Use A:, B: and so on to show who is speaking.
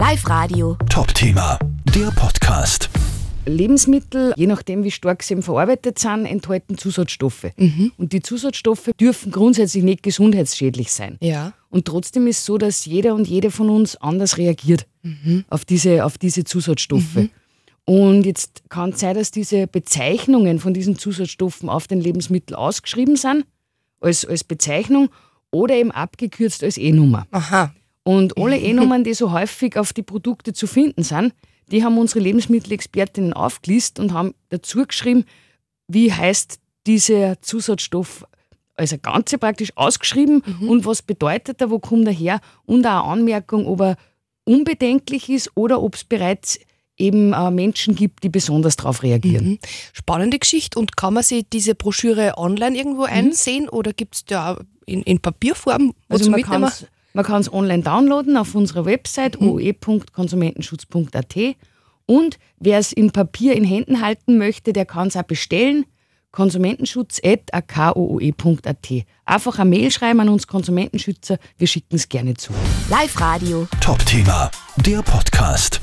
A: Live Radio.
B: Top-Thema, der Podcast.
C: Lebensmittel, je nachdem wie stark sie eben verarbeitet sind, enthalten Zusatzstoffe. Und die Zusatzstoffe dürfen grundsätzlich nicht gesundheitsschädlich sein.
D: Ja.
C: Und trotzdem ist es so, dass jeder und jede von uns anders reagiert auf, diese, auf diese Zusatzstoffe. Und jetzt kann es sein, dass diese Bezeichnungen von diesen Zusatzstoffen auf den Lebensmitteln ausgeschrieben sind, als, als Bezeichnung oder eben abgekürzt als E-Nummer.
D: Aha.
C: Und alle E-Nummern, die so häufig auf die Produkte zu finden sind, die haben unsere Lebensmittelexpertinnen aufgelistet und haben dazu geschrieben, wie heißt dieser Zusatzstoff, also Ganze praktisch ausgeschrieben und was bedeutet er, wo kommt er her und auch eine Anmerkung, ob er unbedenklich ist oder ob es bereits eben äh, Menschen gibt, die besonders darauf reagieren.
D: Mhm. Spannende Geschichte. Und kann man sich diese Broschüre online irgendwo einsehen oder gibt es da in, in Papierform wo
C: Also man kann's- man kann es online downloaden auf unserer Website oe.konsumentenschutz.at und wer es in Papier in Händen halten möchte, der kann es auch bestellen. konsumentenschutz.akooe.at. Einfach eine Mail schreiben an uns Konsumentenschützer, wir schicken es gerne zu.
A: Live Radio.
B: Top-Thema, der Podcast.